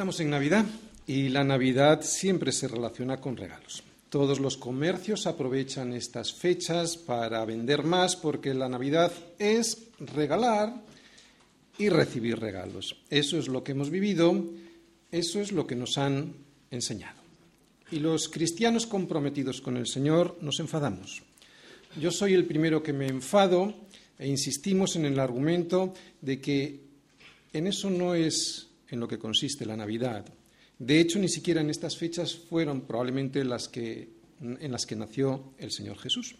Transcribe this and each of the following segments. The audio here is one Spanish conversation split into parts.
Estamos en Navidad y la Navidad siempre se relaciona con regalos. Todos los comercios aprovechan estas fechas para vender más porque la Navidad es regalar y recibir regalos. Eso es lo que hemos vivido, eso es lo que nos han enseñado. Y los cristianos comprometidos con el Señor nos enfadamos. Yo soy el primero que me enfado e insistimos en el argumento de que en eso no es en lo que consiste la Navidad. De hecho, ni siquiera en estas fechas fueron probablemente las que, en las que nació el Señor Jesús.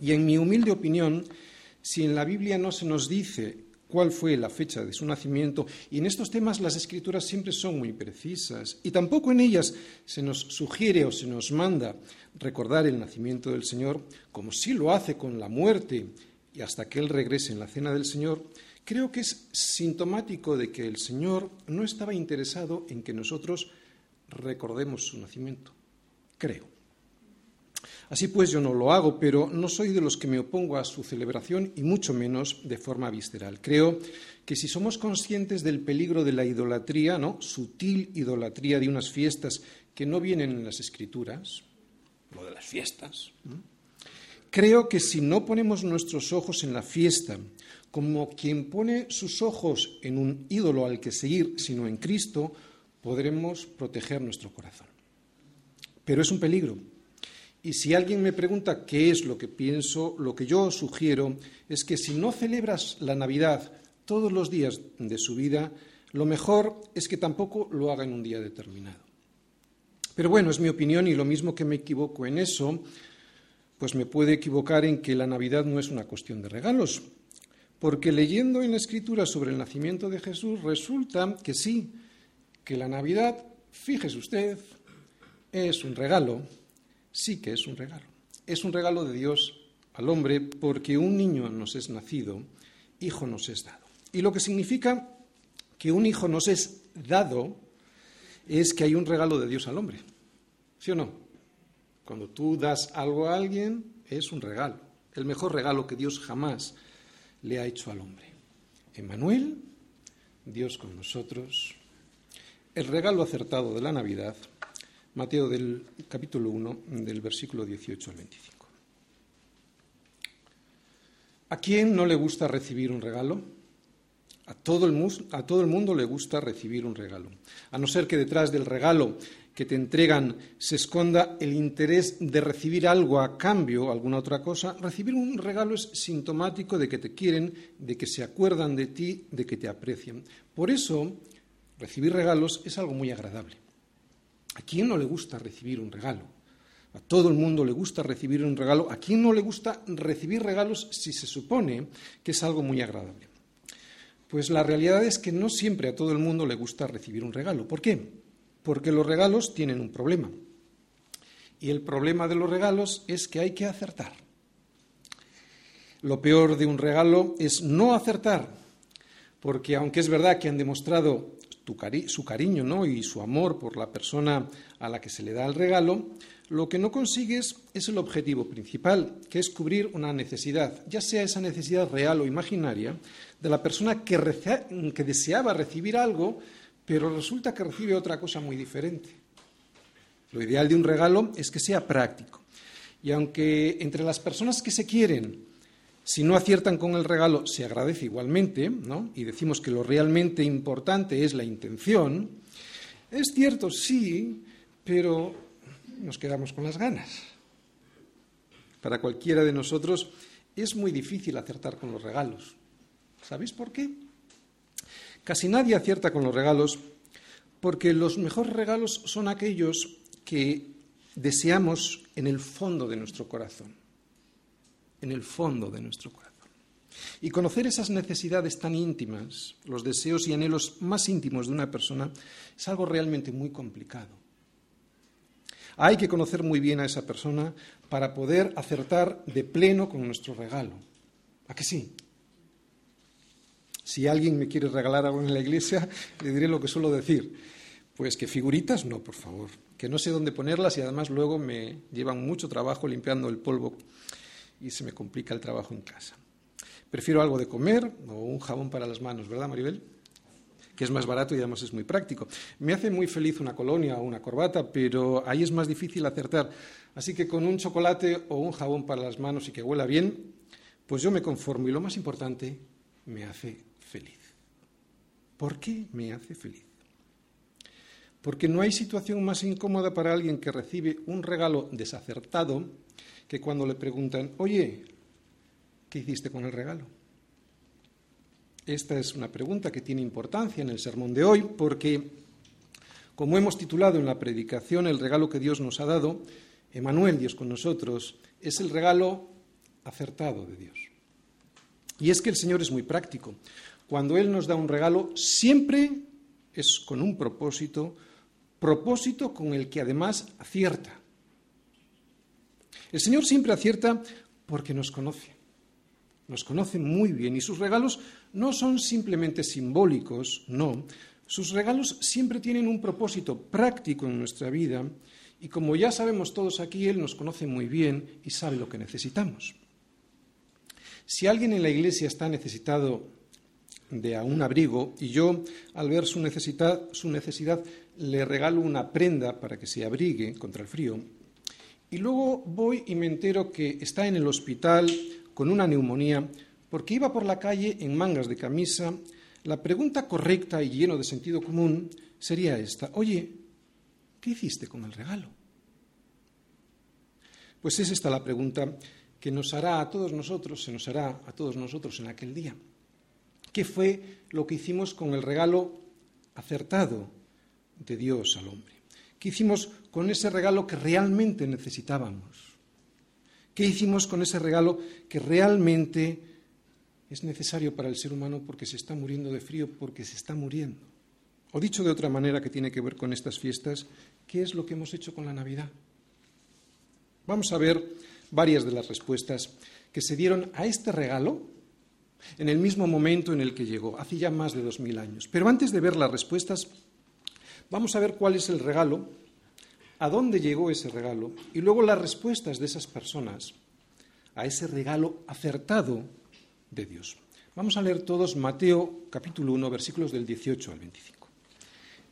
Y en mi humilde opinión, si en la Biblia no se nos dice cuál fue la fecha de su nacimiento, y en estos temas las escrituras siempre son muy precisas, y tampoco en ellas se nos sugiere o se nos manda recordar el nacimiento del Señor, como sí lo hace con la muerte y hasta que Él regrese en la cena del Señor, creo que es sintomático de que el Señor no estaba interesado en que nosotros recordemos su nacimiento. Creo. Así pues, yo no lo hago, pero no soy de los que me opongo a su celebración y mucho menos de forma visceral. Creo que si somos conscientes del peligro de la idolatría, ¿no? sutil idolatría de unas fiestas que no vienen en las escrituras, lo de las fiestas, creo que si no ponemos nuestros ojos en la fiesta, como quien pone sus ojos en un ídolo al que seguir, sino en Cristo, podremos proteger nuestro corazón. Pero es un peligro. Y si alguien me pregunta qué es lo que pienso, lo que yo sugiero es que si no celebras la Navidad todos los días de su vida, lo mejor es que tampoco lo haga en un día determinado. Pero bueno, es mi opinión y lo mismo que me equivoco en eso, pues me puede equivocar en que la Navidad no es una cuestión de regalos, porque leyendo en la escritura sobre el nacimiento de Jesús resulta que sí, que la Navidad, fíjese usted, es un regalo, sí que es un regalo. Es un regalo de Dios al hombre porque un niño nos es nacido, hijo nos es dado. Y lo que significa que un hijo nos es dado es que hay un regalo de Dios al hombre. ¿Sí o no? Cuando tú das algo a alguien, es un regalo, el mejor regalo que Dios jamás le ha hecho al hombre. Emmanuel, Dios con nosotros, el regalo acertado de la Navidad, Mateo del capítulo 1, del versículo 18 al 25. ¿A quién no le gusta recibir un regalo? A todo, el, a todo el mundo le gusta recibir un regalo. A no ser que detrás del regalo que te entregan se esconda el interés de recibir algo a cambio, alguna otra cosa, recibir un regalo es sintomático de que te quieren, de que se acuerdan de ti, de que te aprecian. Por eso, recibir regalos es algo muy agradable. ¿A quién no le gusta recibir un regalo? A todo el mundo le gusta recibir un regalo. ¿A quién no le gusta recibir regalos si se supone que es algo muy agradable? Pues la realidad es que no siempre a todo el mundo le gusta recibir un regalo. ¿Por qué? Porque los regalos tienen un problema. Y el problema de los regalos es que hay que acertar. Lo peor de un regalo es no acertar, porque aunque es verdad que han demostrado su cariño ¿no? y su amor por la persona a la que se le da el regalo, lo que no consigues es el objetivo principal, que es cubrir una necesidad, ya sea esa necesidad real o imaginaria, de la persona que, que deseaba recibir algo, pero resulta que recibe otra cosa muy diferente. Lo ideal de un regalo es que sea práctico. Y aunque entre las personas que se quieren, si no aciertan con el regalo, se agradece igualmente, ¿no? y decimos que lo realmente importante es la intención, es cierto, sí, pero nos quedamos con las ganas. Para cualquiera de nosotros es muy difícil acertar con los regalos. ¿Sabéis por qué? Casi nadie acierta con los regalos porque los mejores regalos son aquellos que deseamos en el fondo de nuestro corazón, en el fondo de nuestro corazón. Y conocer esas necesidades tan íntimas, los deseos y anhelos más íntimos de una persona, es algo realmente muy complicado. Hay que conocer muy bien a esa persona para poder acertar de pleno con nuestro regalo. ¿A que sí? Si alguien me quiere regalar algo en la iglesia, le diré lo que suelo decir. Pues que figuritas no, por favor. Que no sé dónde ponerlas y además luego me llevan mucho trabajo limpiando el polvo y se me complica el trabajo en casa. Prefiero algo de comer o un jabón para las manos, ¿verdad, Maribel? que es más barato y además es muy práctico. Me hace muy feliz una colonia o una corbata, pero ahí es más difícil acertar. Así que con un chocolate o un jabón para las manos y que huela bien, pues yo me conformo y lo más importante, me hace feliz. ¿Por qué me hace feliz? Porque no hay situación más incómoda para alguien que recibe un regalo desacertado que cuando le preguntan, oye, ¿qué hiciste con el regalo? Esta es una pregunta que tiene importancia en el sermón de hoy porque, como hemos titulado en la predicación, el regalo que Dios nos ha dado, Emanuel, Dios con nosotros, es el regalo acertado de Dios. Y es que el Señor es muy práctico. Cuando Él nos da un regalo, siempre es con un propósito, propósito con el que además acierta. El Señor siempre acierta porque nos conoce. Nos conoce muy bien y sus regalos no son simplemente simbólicos, no. Sus regalos siempre tienen un propósito práctico en nuestra vida y como ya sabemos todos aquí, Él nos conoce muy bien y sabe lo que necesitamos. Si alguien en la iglesia está necesitado de un abrigo y yo, al ver su necesidad, su necesidad, le regalo una prenda para que se abrigue contra el frío, y luego voy y me entero que está en el hospital con una neumonía porque iba por la calle en mangas de camisa, la pregunta correcta y lleno de sentido común sería esta, oye, ¿qué hiciste con el regalo? Pues es esta la pregunta que nos hará a todos nosotros, se nos hará a todos nosotros en aquel día. ¿Qué fue lo que hicimos con el regalo acertado de Dios al hombre? ¿Qué hicimos con ese regalo que realmente necesitábamos? ¿Qué hicimos con ese regalo que realmente es necesario para el ser humano porque se está muriendo de frío, porque se está muriendo? O dicho de otra manera que tiene que ver con estas fiestas, ¿qué es lo que hemos hecho con la Navidad? Vamos a ver varias de las respuestas que se dieron a este regalo en el mismo momento en el que llegó, hace ya más de dos mil años. Pero antes de ver las respuestas, vamos a ver cuál es el regalo, a dónde llegó ese regalo y luego las respuestas de esas personas a ese regalo acertado de Dios. Vamos a leer todos Mateo capítulo 1, versículos del 18 al 25.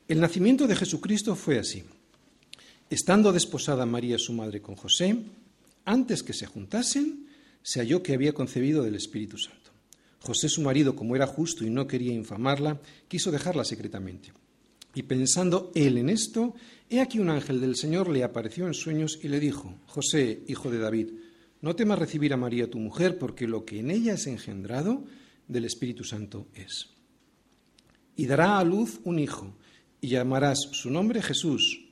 El nacimiento de Jesucristo fue así. Estando desposada María su madre con José, antes que se juntasen, se halló que había concebido del Espíritu Santo. José su marido, como era justo y no quería infamarla, quiso dejarla secretamente. Y pensando él en esto, he aquí un ángel del Señor le apareció en sueños y le dijo, José, hijo de David, no temas recibir a María tu mujer, porque lo que en ella es engendrado del Espíritu Santo es. Y dará a luz un hijo, y llamarás su nombre Jesús,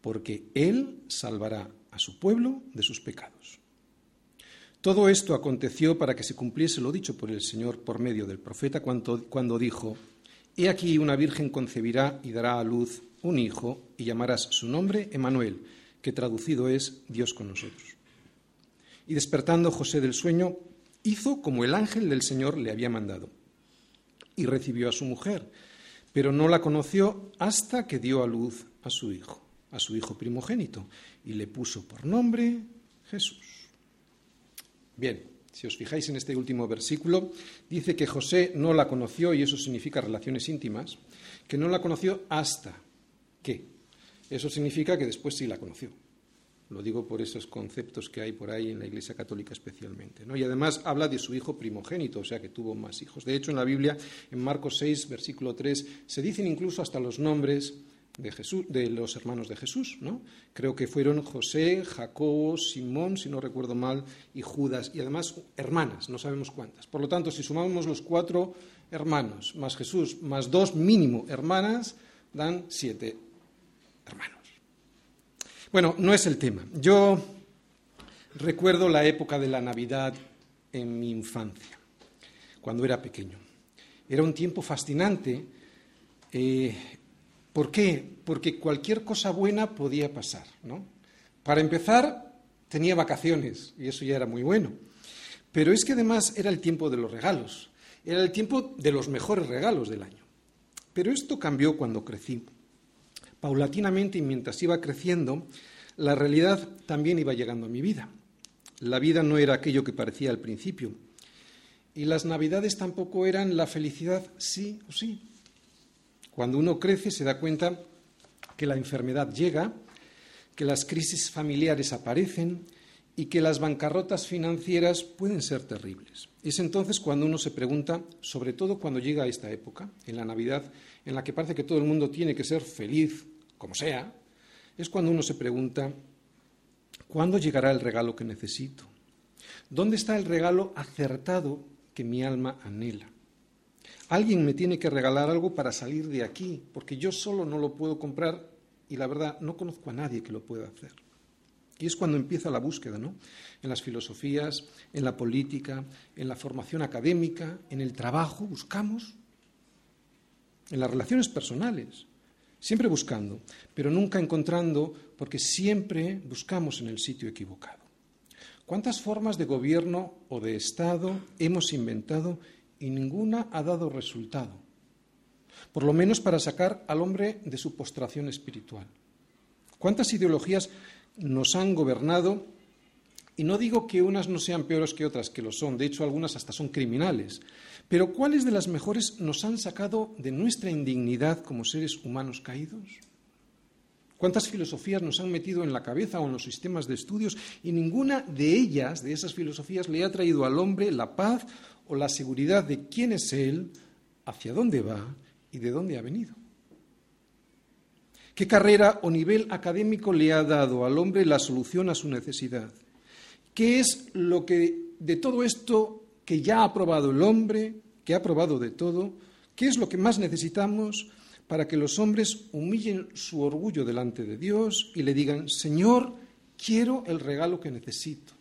porque él salvará a su pueblo de sus pecados. Todo esto aconteció para que se cumpliese lo dicho por el Señor por medio del profeta cuando, dijo, He aquí una virgen concebirá y dará a luz un hijo y llamarás su nombre Emanuel, que traducido es Dios con nosotros. Y despertando José del sueño, hizo como el ángel del Señor le había mandado y recibió a su mujer, pero no la conoció hasta que dio a luz a su hijo, a su hijo primogénito, y le puso por nombre Jesús. Bien, si os fijáis en este último versículo, dice que José no la conoció, y eso significa relaciones íntimas, que no la conoció hasta que. Eso significa que después sí la conoció. Lo digo por esos conceptos que hay por ahí en la Iglesia Católica especialmente. Y además habla de su hijo primogénito, o sea que tuvo más hijos. De hecho, en la Biblia, en Marcos 6, versículo 3, se dicen incluso hasta los nombres de, Jesús, de los hermanos de Jesús, ¿no? Creo que fueron José, Jacobo, Simón, si no recuerdo mal, y Judas, y además hermanas, no sabemos cuántas. Por lo tanto, si sumamos los cuatro hermanos, más Jesús, más dos mínimo hermanas, dan siete hermanos. Bueno, no es el tema. Yo recuerdo la época de la Navidad en mi infancia, cuando era pequeño. Era un tiempo fascinante. Eh, ¿Por qué? Porque cualquier cosa buena podía pasar, ¿no? Para empezar, tenía vacaciones y eso ya era muy bueno. Pero es que además era el tiempo de los regalos, era el tiempo de los mejores regalos del año. Pero esto cambió cuando crecí. Paulatinamente y mientras iba creciendo, la realidad también iba llegando a mi vida. La vida no era aquello que parecía al principio. Y las navidades tampoco eran la felicidad sí o sí. Cuando uno crece se da cuenta que la enfermedad llega, que las crisis familiares aparecen y que las bancarrotas financieras pueden ser terribles. Es entonces cuando uno se pregunta, sobre todo cuando llega a esta época, en la Navidad, en la que parece que todo el mundo tiene que ser feliz, como sea, es cuando uno se pregunta, ¿cuándo llegará el regalo que necesito? ¿Dónde está el regalo acertado que mi alma anhela? Alguien me tiene que regalar algo para salir de aquí, porque yo solo no lo puedo comprar y la verdad no conozco a nadie que lo pueda hacer. Y es cuando empieza la búsqueda, ¿no? En las filosofías, en la política, en la formación académica, en el trabajo, buscamos, en las relaciones personales, siempre buscando, pero nunca encontrando, porque siempre buscamos en el sitio equivocado. ¿Cuántas formas de gobierno o de Estado hemos inventado y ninguna ha dado resultado? Por lo menos para sacar al hombre de su postración espiritual. ¿Cuántas ideologías nos han gobernado, y no digo que unas no sean peores que otras, que lo son, de hecho algunas hasta son criminales, pero ¿cuáles de las mejores nos han sacado de nuestra indignidad como seres humanos caídos? ¿Cuántas filosofías nos han metido en la cabeza o en los sistemas de estudios y ninguna de ellas, de esas filosofías, le ha traído al hombre la paz o la seguridad de quién es él, hacia dónde va y de dónde ha venido? ¿Qué carrera o nivel académico le ha dado al hombre la solución a su necesidad? ¿Qué es lo que de todo esto que ya ha probado el hombre, que ha probado de todo, qué es lo que más necesitamos para que los hombres humillen su orgullo delante de Dios y le digan, Señor, quiero el regalo que necesito?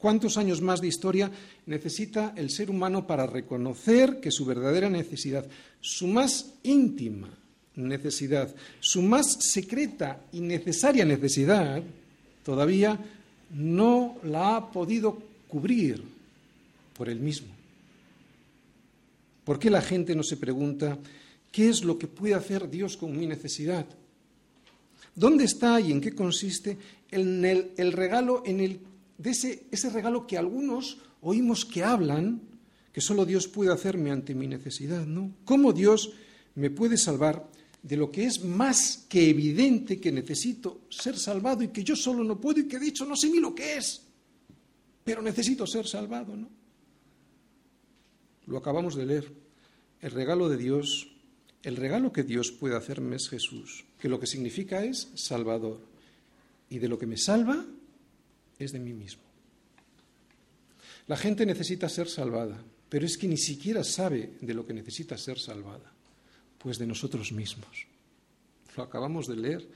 ¿Cuántos años más de historia necesita el ser humano para reconocer que su verdadera necesidad, su más íntima, necesidad, su más secreta y necesaria necesidad, todavía no la ha podido cubrir por él mismo. ¿Por qué la gente no se pregunta qué es lo que puede hacer Dios con mi necesidad? ¿Dónde está y en qué consiste el, el, regalo en el, de ese, ese regalo que algunos oímos que hablan, que solo Dios puede hacerme ante mi necesidad, ¿no? ¿Cómo Dios me puede salvar de lo que es más que evidente que necesito ser salvado y que yo solo no puedo y que de hecho no sé ni lo que es, pero necesito ser salvado, ¿no? Lo acabamos de leer. El regalo de Dios, el regalo que Dios puede hacerme es Jesús, que lo que significa es Salvador. Y de lo que me salva es de mí mismo. La gente necesita ser salvada, pero es que ni siquiera sabe de lo que necesita ser salvada. Pues de nosotros mismos. Lo acabamos de leer.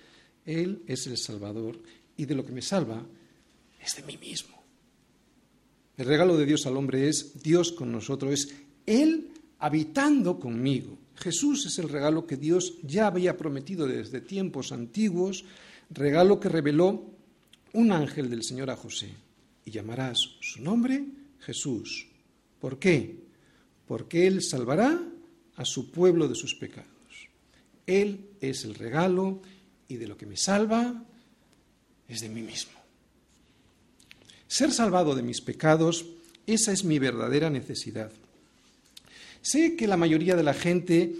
Él es el Salvador y de lo que me salva es de mí mismo. El regalo de Dios al hombre es Dios con nosotros, es Él habitando conmigo. Jesús es el regalo que Dios ya había prometido desde tiempos antiguos, regalo que reveló un ángel del Señor a José. Y llamarás su nombre Jesús. ¿Por qué? Porque Él salvará a su pueblo de sus pecados. Él es el regalo y de lo que me salva es de mí mismo. Ser salvado de mis pecados, esa es mi verdadera necesidad. Sé que la mayoría de la gente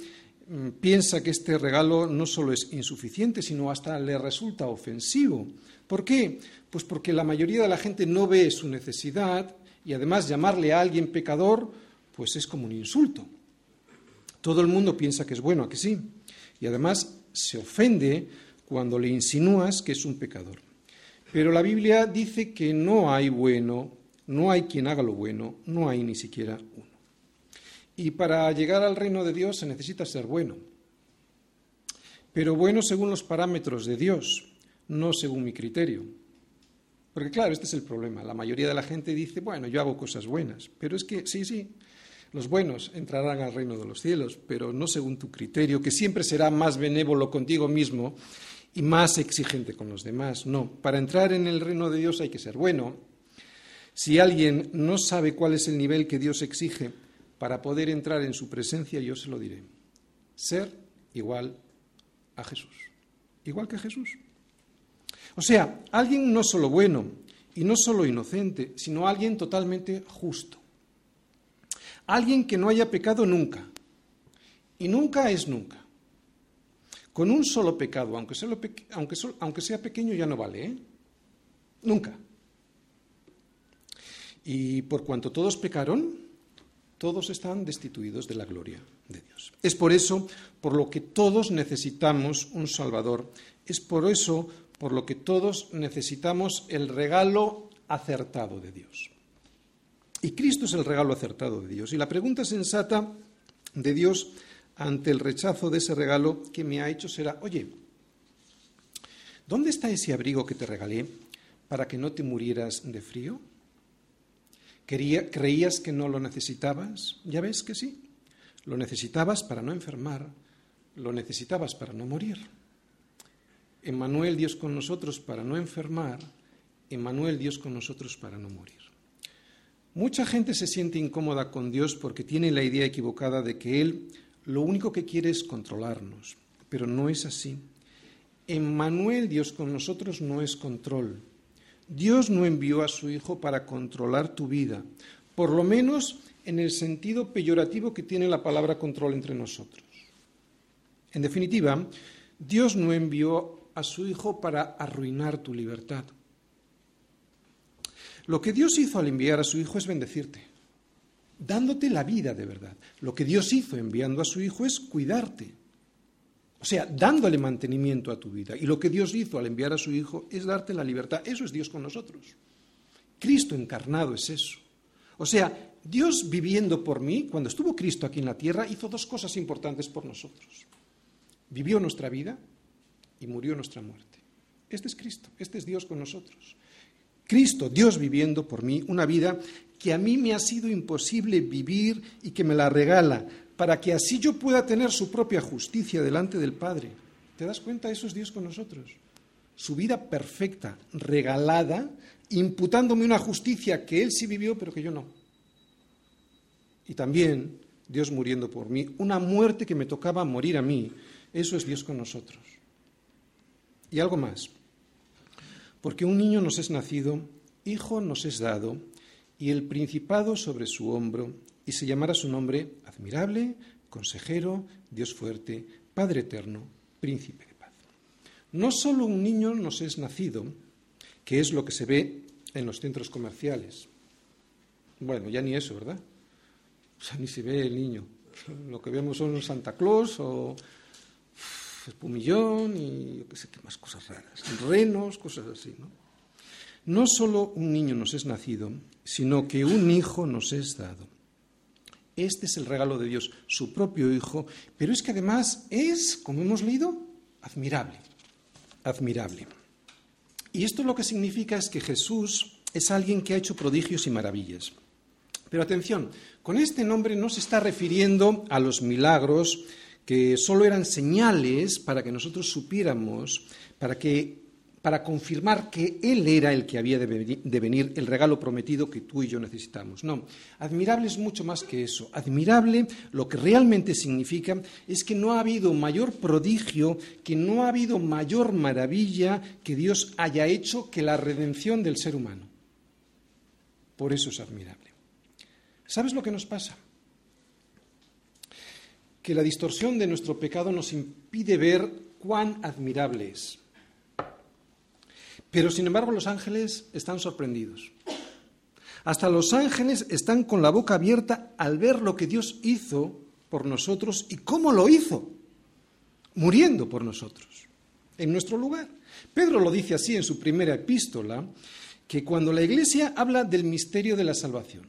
piensa que este regalo no solo es insuficiente, sino hasta le resulta ofensivo. ¿Por qué? Pues porque la mayoría de la gente no ve su necesidad y además llamarle a alguien pecador, pues es como un insulto. Todo el mundo piensa que es bueno, ¿a que sí? Y además se ofende cuando le insinúas que es un pecador. Pero la Biblia dice que no hay bueno, no hay quien haga lo bueno, no hay ni siquiera uno. Y para llegar al reino de Dios se necesita ser bueno. Pero bueno según los parámetros de Dios, no según mi criterio. Porque claro, este es el problema. La mayoría de la gente dice, bueno, yo hago cosas buenas. Pero es que, sí, sí, los buenos entrarán al reino de los cielos, pero no según tu criterio, que siempre será más benévolo contigo mismo y más exigente con los demás. No, para entrar en el reino de Dios hay que ser bueno. Si alguien no sabe cuál es el nivel que Dios exige para poder entrar en su presencia, yo se lo diré. Ser igual a Jesús. Igual que Jesús. O sea, alguien no solo bueno y no solo inocente, sino alguien totalmente justo. Alguien que no haya pecado nunca. Y nunca es nunca. Con un solo pecado, aunque sea, aunque, sea pequeño, ya no vale, ¿eh? Nunca. Y por cuanto todos pecaron, todos están destituidos de la gloria de Dios. Es por eso por lo que todos necesitamos un Salvador. Es por eso por lo que todos necesitamos el regalo acertado de Dios. Y Cristo es el regalo acertado de Dios. Y la pregunta sensata de Dios ante el rechazo de ese regalo que me ha hecho será, oye, ¿dónde está ese abrigo que te regalé para que no te murieras de frío? ¿Creías que no lo necesitabas? Ya ves que sí. Lo necesitabas para no enfermar, lo necesitabas para no morir. Emmanuel, Dios con nosotros para no enfermar, Emmanuel, Dios con nosotros para no morir. Mucha gente se siente incómoda con Dios porque tiene la idea equivocada de que Él lo único que quiere es controlarnos, pero no es así. Emmanuel, Dios con nosotros, no es control. Dios no envió a su Hijo para controlar tu vida, por lo menos en el sentido peyorativo que tiene la palabra control entre nosotros. En definitiva, Dios no envió a su Hijo para arruinar tu libertad. Lo que Dios hizo al enviar a su Hijo es bendecirte, dándote la vida de verdad. Lo que Dios hizo enviando a su Hijo es cuidarte, o sea, dándole mantenimiento a tu vida. Y lo que Dios hizo al enviar a su Hijo es darte la libertad. Eso es Dios con nosotros. Cristo encarnado es eso. O sea, Dios viviendo por mí, cuando estuvo Cristo aquí en la tierra, hizo dos cosas importantes por nosotros. Vivió nuestra vida y murió nuestra muerte. Este es Cristo, este es Dios con nosotros. Cristo, Dios viviendo por mí una vida que a mí me ha sido imposible vivir y que me la regala, para que así yo pueda tener su propia justicia delante del Padre. ¿Te das cuenta? Eso es Dios con nosotros. Su vida perfecta, regalada, imputándome una justicia que Él sí vivió, pero que yo no. Y también Dios muriendo por mí, una muerte que me tocaba morir a mí. Eso es Dios con nosotros. Y algo más. Porque un niño nos es nacido, hijo nos es dado, y el principado sobre su hombro, y se llamará su nombre admirable, consejero, Dios fuerte, Padre eterno, príncipe de paz. No solo un niño nos es nacido, que es lo que se ve en los centros comerciales. Bueno, ya ni eso, ¿verdad? O sea, ni se ve el niño. Lo que vemos son Santa Claus o espumillón y yo qué sé qué más cosas raras, renos, cosas así, ¿no? No solo un niño nos es nacido, sino que un hijo nos es dado. Este es el regalo de Dios, su propio hijo, pero es que además es, como hemos leído, admirable, admirable. Y esto lo que significa es que Jesús es alguien que ha hecho prodigios y maravillas. Pero atención, con este nombre no se está refiriendo a los milagros que solo eran señales para que nosotros supiéramos, para que para confirmar que Él era el que había de venir, el regalo prometido que tú y yo necesitamos. No, admirable es mucho más que eso. Admirable lo que realmente significa es que no ha habido mayor prodigio, que no ha habido mayor maravilla que Dios haya hecho que la redención del ser humano. Por eso es admirable. ¿Sabes lo que nos pasa? que la distorsión de nuestro pecado nos impide ver cuán admirable es. Pero sin embargo los ángeles están sorprendidos. Hasta los ángeles están con la boca abierta al ver lo que Dios hizo por nosotros y cómo lo hizo, muriendo por nosotros, en nuestro lugar. Pedro lo dice así en su primera epístola, que cuando la Iglesia habla del misterio de la salvación,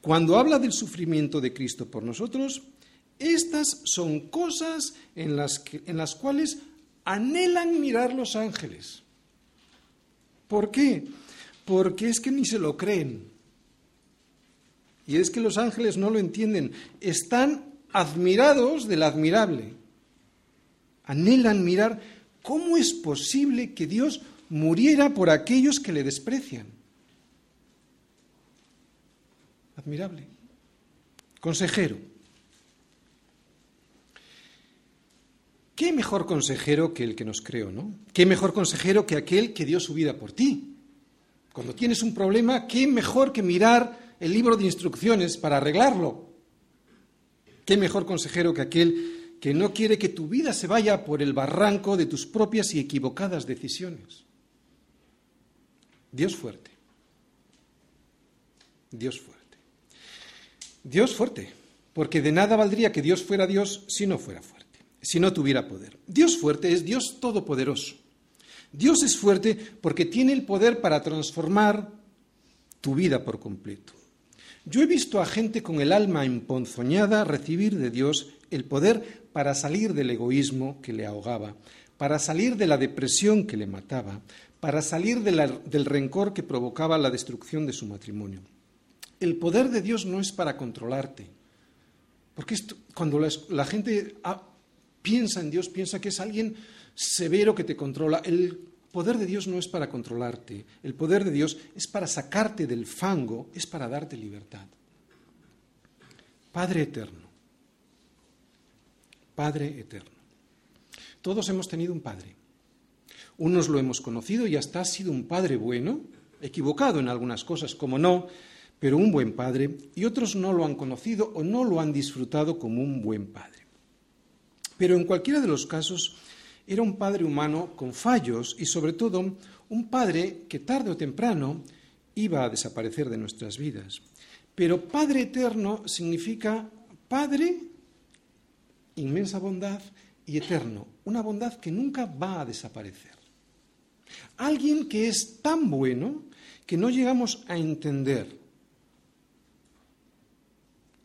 cuando habla del sufrimiento de Cristo por nosotros, estas son cosas en las, en las cuales anhelan mirar los ángeles. ¿Por qué? Porque es que ni se lo creen. Y es que los ángeles no lo entienden. Están admirados del admirable. Anhelan mirar cómo es posible que Dios muriera por aquellos que le desprecian. Admirable. Consejero. ¿Qué mejor consejero que el que nos creó, no? ¿Qué mejor consejero que aquel que dio su vida por ti? Cuando tienes un problema, ¿qué mejor que mirar el libro de instrucciones para arreglarlo? ¿Qué mejor consejero que aquel que no quiere que tu vida se vaya por el barranco de tus propias y equivocadas decisiones. Dios fuerte. Dios fuerte. Dios fuerte, porque de nada valdría que Dios fuera Dios si no fuera fuerte, si no tuviera poder. Dios fuerte es Dios todopoderoso. Dios es fuerte porque tiene el poder para transformar tu vida por completo. Yo he visto a gente con el alma emponzoñada recibir de Dios el poder para salir del egoísmo que le ahogaba, para salir de la depresión que le mataba, para salir del rencor que provocaba la destrucción de su matrimonio. El poder de Dios no es para controlarte, porque cuando la, gente piensa en Dios, piensa que es alguien severo que te controla. El poder de Dios no es para controlarte, el poder de Dios es para sacarte del fango, es para darte libertad. Padre eterno, Padre eterno. Todos hemos tenido un Padre. Unos lo hemos conocido y hasta ha sido un Padre bueno, equivocado en algunas cosas, como no, pero un buen Padre, y otros no lo han conocido o no lo han disfrutado como un buen Padre. Pero en cualquiera de los casos, era un padre humano con fallos y sobre todo un padre que tarde o temprano iba a desaparecer de nuestras vidas. Pero Padre eterno significa Padre, inmensa bondad y eterno, una bondad que nunca va a desaparecer. Alguien que es tan bueno que no llegamos a entender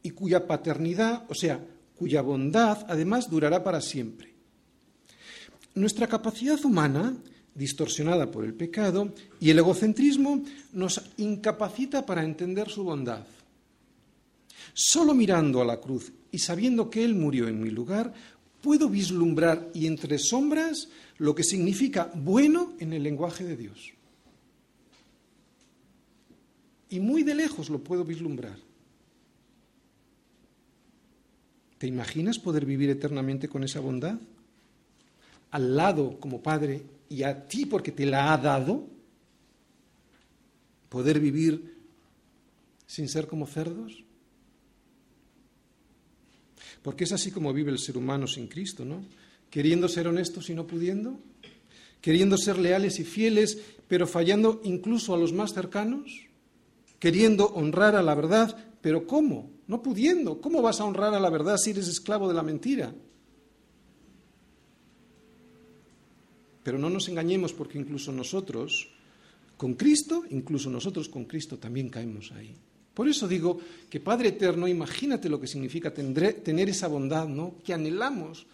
y cuya paternidad, o sea, cuya bondad además durará para siempre. Nuestra capacidad humana, distorsionada por el pecado, y el egocentrismo nos incapacita para entender su bondad. Solo mirando a la cruz y sabiendo que Él murió en mi lugar, puedo vislumbrar y entre sombras lo que significa bueno en el lenguaje de Dios. Y muy de lejos lo puedo vislumbrar. ¿Te imaginas poder vivir eternamente con esa bondad? al lado como padre y a ti porque te la ha dado, poder vivir sin ser como cerdos? Porque es así como vive el ser humano sin Cristo, ¿no? Queriendo ser honestos y no pudiendo, queriendo ser leales y fieles, pero fallando incluso a los más cercanos, queriendo honrar a la verdad, pero ¿cómo? No pudiendo. ¿Cómo vas a honrar a la verdad si eres esclavo de la mentira? Pero no nos engañemos porque incluso nosotros, con Cristo, incluso nosotros con Cristo también caemos ahí. Por eso digo que Padre Eterno, imagínate lo que significa tener esa bondad, ¿no? Que anhelamos,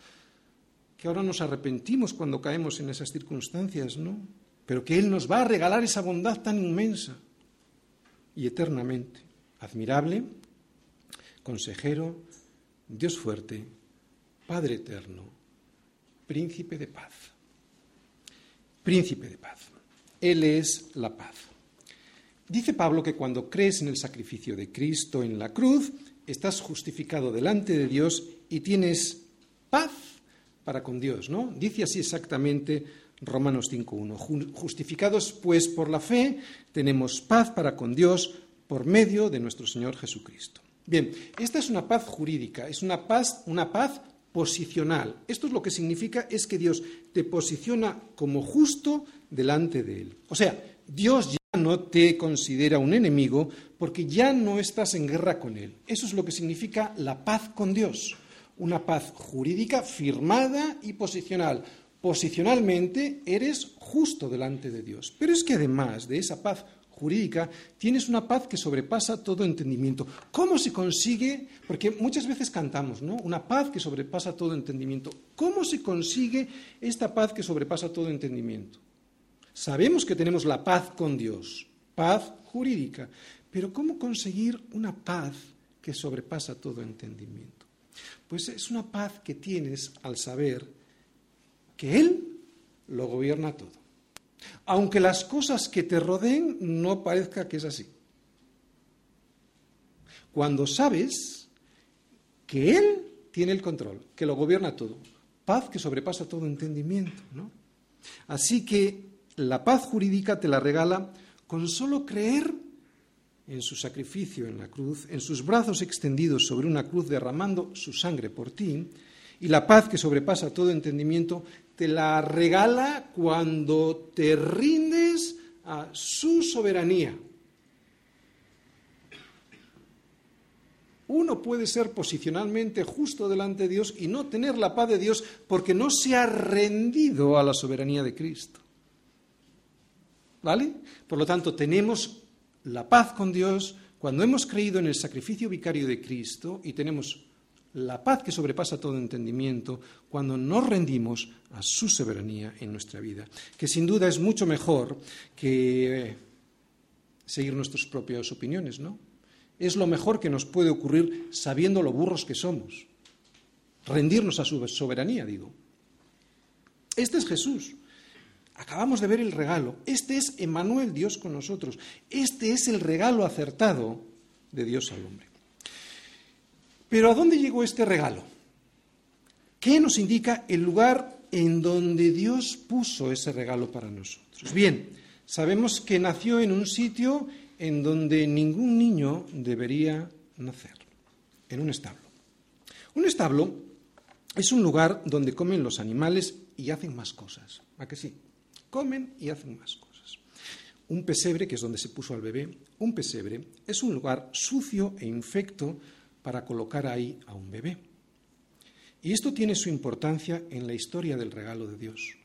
que ahora nos arrepentimos cuando caemos en esas circunstancias, ¿no? Pero que Él nos va a regalar esa bondad tan inmensa y eternamente. Admirable, consejero, Dios fuerte, Padre Eterno, Príncipe de paz príncipe de paz. Él es la paz. Dice Pablo que cuando crees en el sacrificio de Cristo en la cruz, estás justificado delante de Dios y tienes paz para con Dios, ¿no? Dice así exactamente Romanos 5.1. Justificados pues por la fe, tenemos paz para con Dios por medio de nuestro Señor Jesucristo. Bien, esta es una paz jurídica, es una paz, una paz posicional. Esto es lo que significa es que Dios te posiciona como justo delante de Él. O sea, Dios ya no te considera un enemigo porque ya no estás en guerra con Él. Eso es lo que significa la paz con Dios. Una paz jurídica firmada y posicional. Posicionalmente eres justo delante de Dios. Pero es que además de esa paz jurídica, tienes una paz que sobrepasa todo entendimiento. ¿Cómo se consigue? Porque muchas veces cantamos, ¿no? Una paz que sobrepasa todo entendimiento. ¿Cómo se consigue esta paz que sobrepasa todo entendimiento? Sabemos que tenemos la paz con Dios, paz jurídica, pero ¿cómo conseguir una paz que sobrepasa todo entendimiento? Pues es una paz que tienes al saber que Él lo gobierna todo aunque las cosas que te rodeen no parezca que es así. Cuando sabes que Él tiene el control, que lo gobierna todo, paz que sobrepasa todo entendimiento, ¿no? Así que la paz jurídica te la regala con solo creer en su sacrificio en la cruz, en sus brazos extendidos sobre una cruz derramando su sangre por ti, Y la paz que sobrepasa todo entendimiento te la regala cuando te rindes a su soberanía. Uno puede ser posicionalmente justo delante de Dios y no tener la paz de Dios porque no se ha rendido a la soberanía de Cristo. ¿Vale? Por lo tanto, tenemos la paz con Dios cuando hemos creído en el sacrificio vicario de Cristo y tenemos la paz que sobrepasa todo entendimiento cuando nos rendimos a su soberanía en nuestra vida, que sin duda es mucho mejor que seguir nuestras propias opiniones, ¿no? Es lo mejor que nos puede ocurrir sabiendo lo burros que somos. Rendirnos a su soberanía, digo. Este es Jesús. Acabamos de ver el regalo. Este es Emanuel, Dios con nosotros. Este es el regalo acertado de Dios al hombre. Pero ¿a dónde llegó este regalo? ¿Qué nos indica el lugar en donde Dios puso ese regalo para nosotros? Bien, sabemos que nació en un sitio en donde ningún niño debería nacer, en un establo. Un establo es un lugar donde comen los animales y hacen más cosas. ¿A que sí? Comen y hacen más cosas. Un pesebre, que es donde se puso al bebé, un pesebre es un lugar sucio e infecto para colocar ahí a un bebé. Y esto tiene su importancia en la historia del regalo de Dios.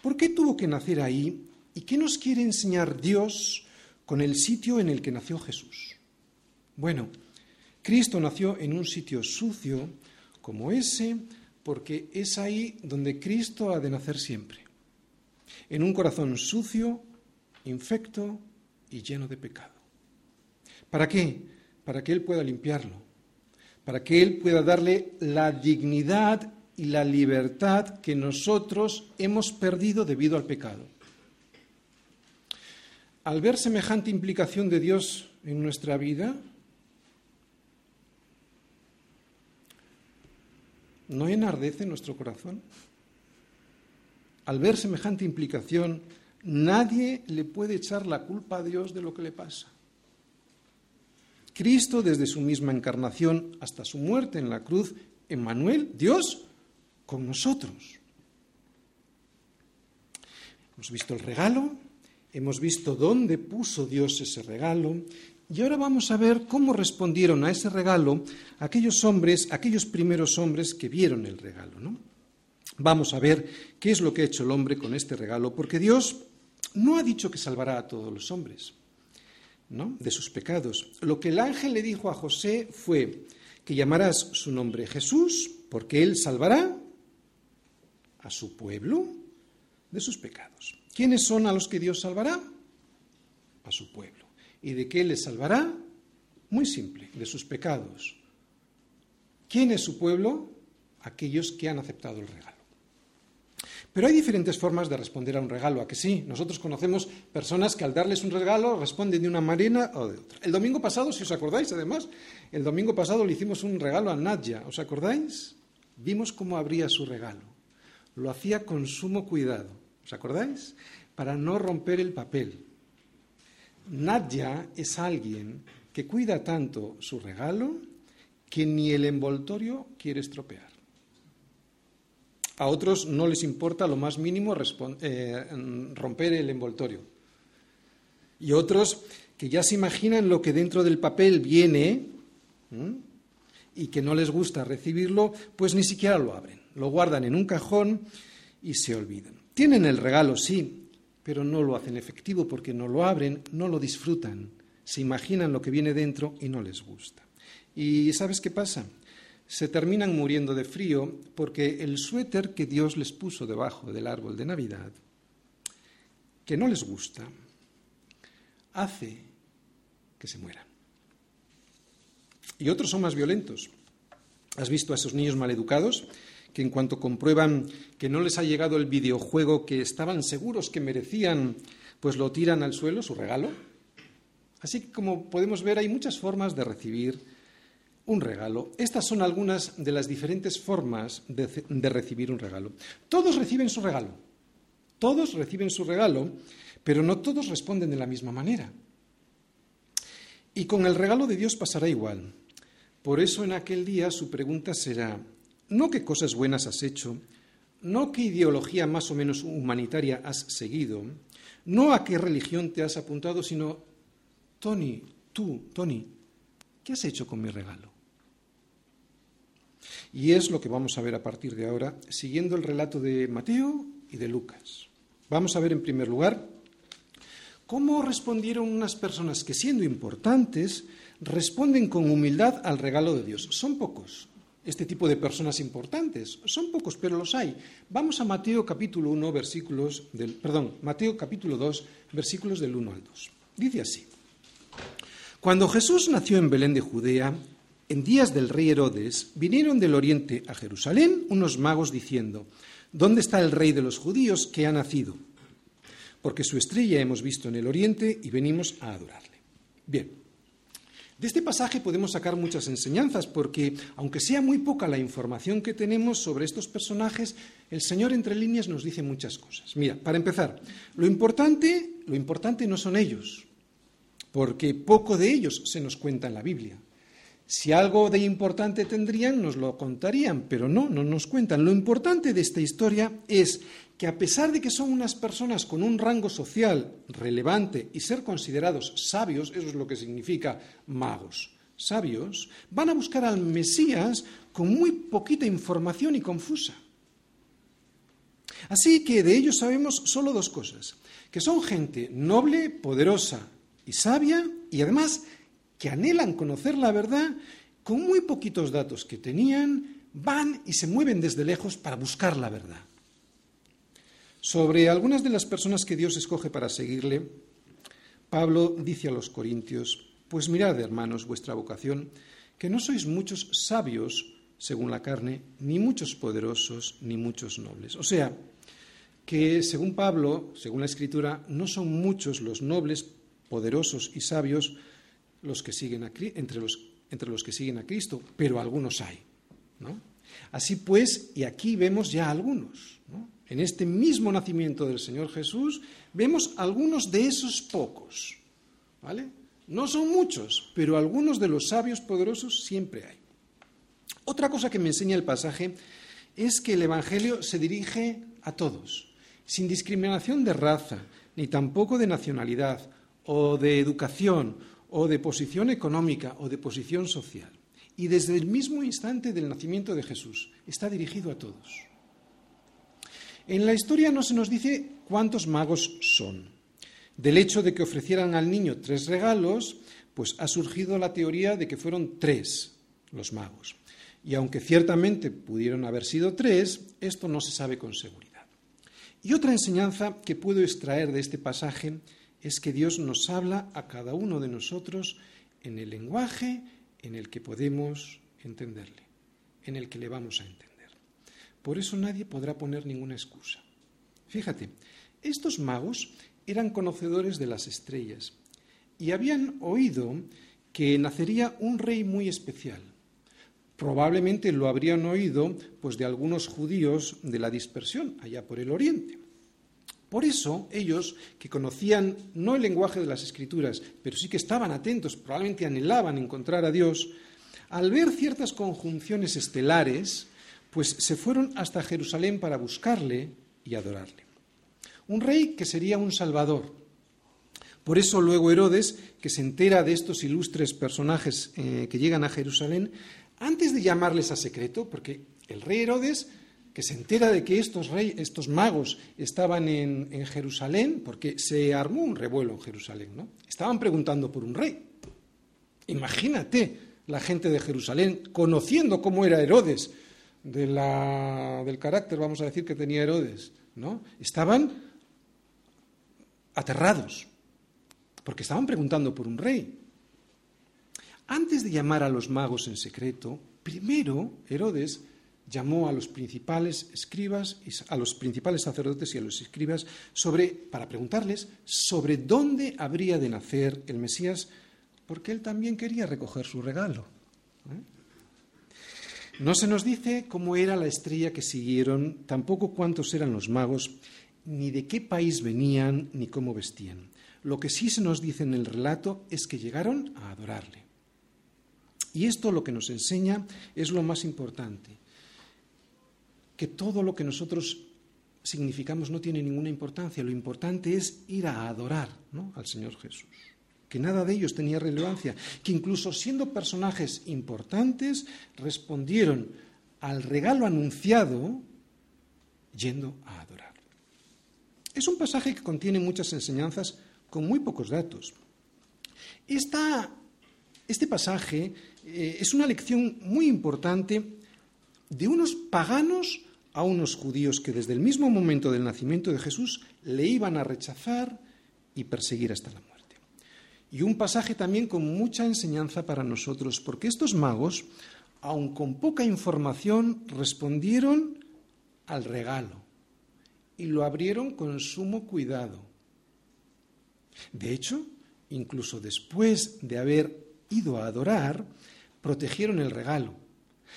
¿Por qué tuvo que nacer ahí y qué nos quiere enseñar Dios con el sitio en el que nació Jesús. Bueno, Cristo nació en un sitio sucio como ese porque es ahí donde Cristo ha de nacer siempre, en un corazón sucio, infecto y lleno de pecado. ¿Para qué? Para que Él pueda limpiarlo, para que Él pueda darle la dignidad y la libertad que nosotros hemos perdido debido al pecado al ver semejante implicación de Dios en nuestra vida, ¿no enardece nuestro corazón? Al ver semejante implicación, nadie le puede echar la culpa a Dios de lo que le pasa. Cristo, desde su misma encarnación hasta su muerte en la cruz, Emmanuel, Dios, con nosotros. Hemos visto el regalo, Hemos visto dónde puso Dios ese regalo y ahora vamos a ver cómo respondieron a ese regalo aquellos hombres, aquellos primeros hombres que vieron el regalo. ¿no? Vamos a ver qué es lo que ha hecho el hombre con este regalo, porque Dios no ha dicho que salvará a todos los hombres de sus pecados. Lo que el ángel le dijo a José fue que llamarás su nombre Jesús, porque él salvará a su pueblo de sus pecados. ¿Quiénes son a los que Dios salvará? A su pueblo. ¿Y de qué les salvará? Muy simple, de sus pecados. ¿Quién es su pueblo? Aquellos que han aceptado el regalo. Pero hay diferentes formas de responder a un regalo, ¿a que sí? Nosotros conocemos personas que al darles un regalo responden de una manera o de otra. El domingo pasado, si os acordáis, además, el domingo pasado le hicimos un regalo a Nadia, ¿os acordáis? Vimos cómo abría su regalo. Lo hacía con sumo cuidado. ¿Os acordáis? Para no romper el papel. Nadia es alguien que cuida tanto su regalo que ni el envoltorio quiere estropear. A otros no les importa lo más mínimo eh, romper el envoltorio. Y otros que ya se imaginan lo que dentro del papel viene y que no les gusta recibirlo, pues ni siquiera lo abren. Lo guardan en un cajón y se olvidan. Tienen el regalo, sí, pero no lo hacen efectivo porque no lo abren, no lo disfrutan, se imaginan lo que viene dentro y no les gusta. ¿Y sabes qué pasa? Se terminan muriendo de frío porque el suéter que Dios les puso debajo del árbol de Navidad, que no les gusta, hace que se mueran. Y otros son más violentos. ¿Has visto a esos niños maleducados que en cuanto comprueban que no les ha llegado el videojuego que estaban seguros que merecían, pues lo tiran al suelo, su regalo. Así que como podemos ver, hay muchas formas de recibir un regalo. Estas son algunas de las diferentes formas de, recibir un regalo. Todos reciben su regalo. Todos reciben su regalo, pero no todos responden de la misma manera. Y con el regalo de Dios pasará igual. Por eso en aquel día su pregunta será, no qué cosas buenas has hecho, no qué ideología más o menos humanitaria has seguido, no a qué religión te has apuntado, sino, Tony, tú, Tony, ¿qué has hecho con mi regalo? Y es lo que vamos a ver a partir de ahora, siguiendo el relato de Mateo y de Lucas. Vamos a ver en primer lugar cómo respondieron unas personas que siendo importantes responden con humildad al regalo de Dios. Son pocos este tipo de personas importantes, son pocos, pero los hay. Vamos a Mateo capítulo 1 versículos del perdón, Mateo capítulo 2 versículos del 1 al 2. Dice así: Cuando Jesús nació en Belén de Judea, en días del rey Herodes, vinieron del oriente a Jerusalén unos magos diciendo, ¿Dónde está el rey de los judíos que ha nacido? Porque su estrella hemos visto en el oriente y venimos a adorarle. Bien, de este pasaje podemos sacar muchas enseñanzas porque, aunque sea muy poca la información que tenemos sobre estos personajes, el Señor entre líneas nos dice muchas cosas. Mira, para empezar, lo importante, lo importante no son ellos, porque poco de ellos se nos cuenta en la Biblia. Si algo de importante tendrían, nos lo contarían, pero no, no nos cuentan. Lo importante de esta historia es que a pesar de que son unas personas con un rango social relevante y ser considerados sabios, eso es lo que significa magos, sabios, van a buscar al Mesías con muy poquita información y confusa. Así que de ellos sabemos solo dos cosas, que son gente noble, poderosa y sabia, y además que anhelan conocer la verdad, con muy poquitos datos que tenían, van y se mueven desde lejos para buscar la verdad. Sobre algunas de las personas que Dios escoge para seguirle, Pablo dice a los corintios, pues mirad, hermanos, vuestra vocación, que no sois muchos sabios según la carne, ni muchos poderosos, ni muchos nobles. O sea, que según Pablo, según la Escritura, no son muchos los nobles, poderosos y sabios, los que siguen a, entre, los, entre los que siguen a Cristo, pero algunos hay. Así pues, y aquí vemos ya algunos. En este mismo nacimiento del Señor Jesús vemos algunos de esos pocos. ¿Vale? No son muchos, pero algunos de los sabios poderosos siempre hay. Otra cosa que me enseña el pasaje es que el Evangelio se dirige a todos, sin discriminación de raza, ni tampoco de nacionalidad, o de educación, o de posición económica o de posición social. Y desde el mismo instante del nacimiento de Jesús está dirigido a todos. En la historia no se nos dice cuántos magos son. Del hecho de que ofrecieran al niño tres regalos, pues ha surgido la teoría de que fueron tres los magos. Y aunque ciertamente pudieron haber sido tres, esto no se sabe con seguridad. Y otra enseñanza que puedo extraer de este pasaje es que Dios nos habla a cada uno de nosotros en el lenguaje en el que podemos entenderle, en el que le vamos a entender. Por eso nadie podrá poner ninguna excusa. Fíjate, estos magos eran conocedores de las estrellas y habían oído que nacería un rey muy especial. Probablemente lo habrían oído pues de algunos judíos de la dispersión allá por el oriente. Por eso ellos, que conocían no el lenguaje de las escrituras, pero sí que estaban atentos, probablemente anhelaban encontrar a Dios, al ver ciertas conjunciones estelares, pues se fueron hasta Jerusalén para buscarle y adorarle. Un rey que sería un salvador. Por eso luego Herodes, que se entera de estos ilustres personajes eh, que llegan a Jerusalén, antes de llamarles a secreto, porque el rey Herodes que se entera de que estos, rey, estos magos estaban en, Jerusalén, porque se armó un revuelo en Jerusalén, ¿no? Estaban preguntando por un rey. Imagínate la gente de Jerusalén conociendo cómo era Herodes, del carácter, vamos a decir, que tenía Herodes, ¿no? Estaban aterrados, porque estaban preguntando por un rey. Antes de llamar a los magos en secreto, primero Herodes llamó a los principales escribas, a los principales sacerdotes y a los escribas sobre, para preguntarles sobre dónde habría de nacer el Mesías, porque él también quería recoger su regalo. ¿eh? No se nos dice cómo era la estrella que siguieron, tampoco cuántos eran los magos, ni de qué país venían, ni cómo vestían. Lo que sí se nos dice en el relato es que llegaron a adorarle. Y esto lo que nos enseña es lo más importante que todo lo que nosotros significamos no tiene ninguna importancia. Lo importante es ir a adorar al Señor Jesús. Que nada de ellos tenía relevancia. Que incluso siendo personajes importantes, respondieron al regalo anunciado yendo a adorar. Es un pasaje que contiene muchas enseñanzas con muy pocos datos. este pasaje eh, es una lección muy importante de unos paganos a unos judíos que desde el mismo momento del nacimiento de Jesús le iban a rechazar y perseguir hasta la muerte. Y un pasaje también con mucha enseñanza para nosotros, porque estos magos, aun con poca información, respondieron al regalo y lo abrieron con sumo cuidado. De hecho, incluso después de haber ido a adorar, protegieron el regalo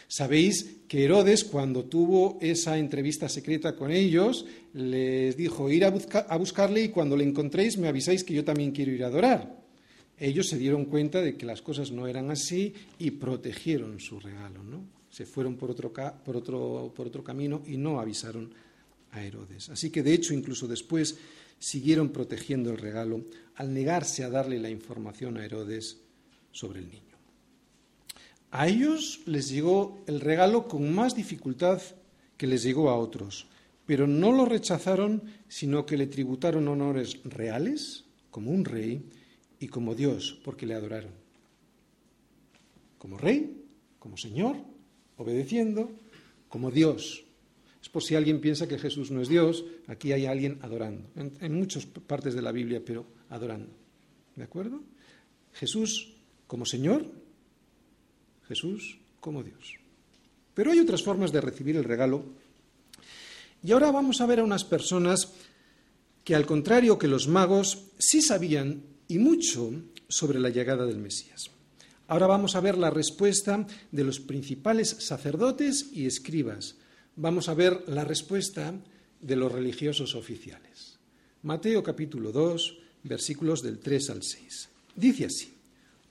Sabéis que Herodes, cuando tuvo esa entrevista secreta con ellos, les dijo, ir a, a, buscarle y cuando le encontréis me avisáis que yo también quiero ir a adorar. Ellos se dieron cuenta de que las cosas no eran así y protegieron su regalo, ¿no? Se fueron por otro, por otro, por otro camino y no avisaron a Herodes. Así que, de hecho, incluso después siguieron protegiendo el regalo al negarse a darle la información a Herodes sobre el niño. A ellos les llegó el regalo con más dificultad que les llegó a otros, pero no lo rechazaron, sino que le tributaron honores reales, como un rey, y como Dios, porque le adoraron. Como rey, como Señor, obedeciendo, como Dios. Es por si alguien piensa que Jesús no es Dios, aquí hay alguien adorando, en, muchas partes de la Biblia, pero adorando. ¿De acuerdo? Jesús como Señor Jesús como Dios. Pero hay otras formas de recibir el regalo. Y ahora vamos a ver a unas personas que, al contrario que los magos, sí sabían y mucho sobre la llegada del Mesías. Ahora vamos a ver la respuesta de los principales sacerdotes y escribas. Vamos a ver la respuesta de los religiosos oficiales. Mateo capítulo 2, versículos del 3 al 6. Dice así,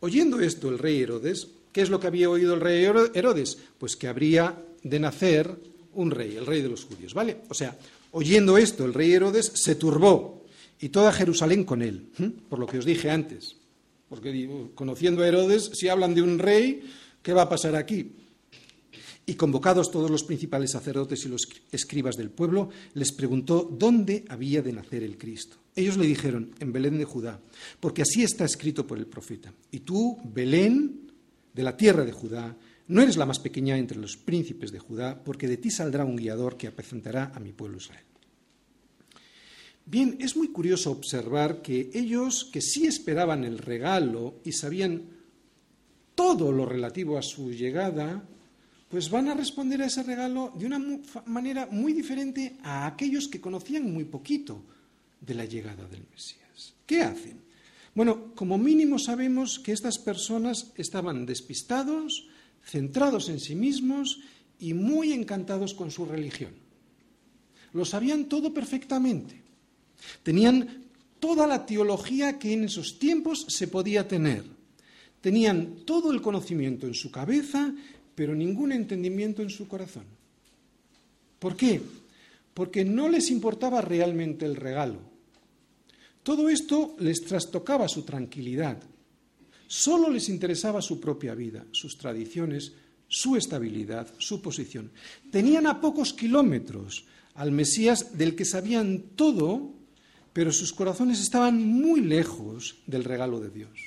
oyendo esto el rey Herodes, ¿Qué es lo que había oído el rey Herodes? Pues que habría de nacer un rey, el rey de los judíos, ¿vale? O sea, oyendo esto, el rey Herodes se turbó y toda Jerusalén con él, por lo que os dije antes. Porque conociendo a Herodes, si hablan de un rey, ¿qué va a pasar aquí? Y convocados todos los principales sacerdotes y los escribas del pueblo, les preguntó dónde había de nacer el Cristo. Ellos le dijeron, en Belén de Judá, porque así está escrito por el profeta. Y tú, Belén, de la tierra de Judá, no eres la más pequeña entre los príncipes de Judá, porque de ti saldrá un guiador que apacentará a mi pueblo Israel. Bien, es muy curioso observar que ellos, que sí esperaban el regalo y sabían todo lo relativo a su llegada, pues van a responder a ese regalo de una manera muy diferente a aquellos que conocían muy poquito de la llegada del Mesías. ¿Qué hacen? Bueno, como mínimo sabemos que estas personas estaban despistados, centrados en sí mismos y muy encantados con su religión. Lo sabían todo perfectamente. Tenían toda la teología que en esos tiempos se podía tener. Tenían todo el conocimiento en su cabeza, pero ningún entendimiento en su corazón. ¿Por qué? Porque no les importaba realmente el regalo. Todo esto les trastocaba su tranquilidad. Solo les interesaba su propia vida, sus tradiciones, su estabilidad, su posición. Tenían a pocos kilómetros al Mesías del que sabían todo, pero sus corazones estaban muy lejos del regalo de Dios.